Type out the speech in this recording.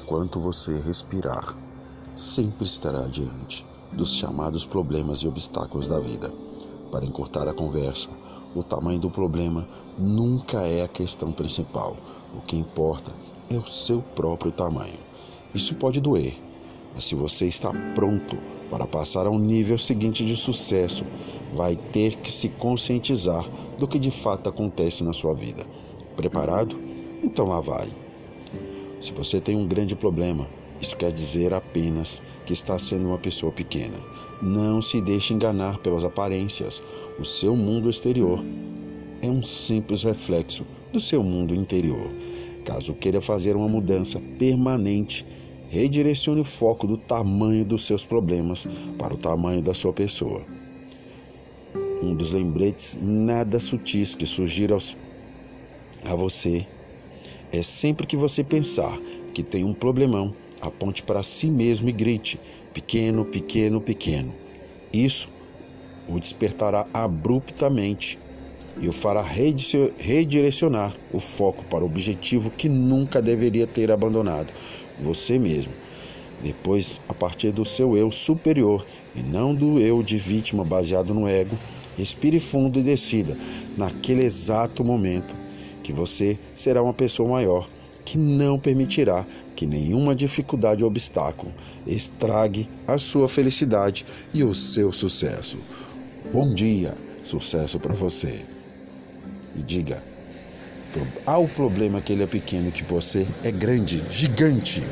Enquanto você respirar, sempre estará diante dos chamados problemas e obstáculos da vida. Para encurtar a conversa, o tamanho do problema nunca é a questão principal. O que importa é o seu próprio tamanho. Isso pode doer, mas se você está pronto para passar ao nível seguinte de sucesso, vai ter que se conscientizar do que de fato acontece na sua vida. Preparado? Então lá vai. Se você tem um grande problema, isso quer dizer apenas que está sendo uma pessoa pequena. Não se deixe enganar pelas aparências. O seu mundo exterior é um simples reflexo do seu mundo interior. Caso queira fazer uma mudança permanente, redirecione o foco do tamanho dos seus problemas para o tamanho da sua pessoa. Um dos lembretes nada sutis que surgir aos, a você é sempre que você pensar que tem um problemão, aponte para si mesmo e grite: pequeno, pequeno, pequeno. Isso o despertará abruptamente e o fará redirecionar o foco para o objetivo que nunca deveria ter abandonado, você mesmo. Depois, a partir do seu eu superior e não do eu de vítima baseado no ego, respire fundo e decida, naquele exato momento, que você será uma pessoa maior, que não permitirá que nenhuma dificuldade ou obstáculo estrague a sua felicidade e o seu sucesso. Bom dia, sucesso para você. E diga: há o problema que ele é pequeno, que você é grande, gigante.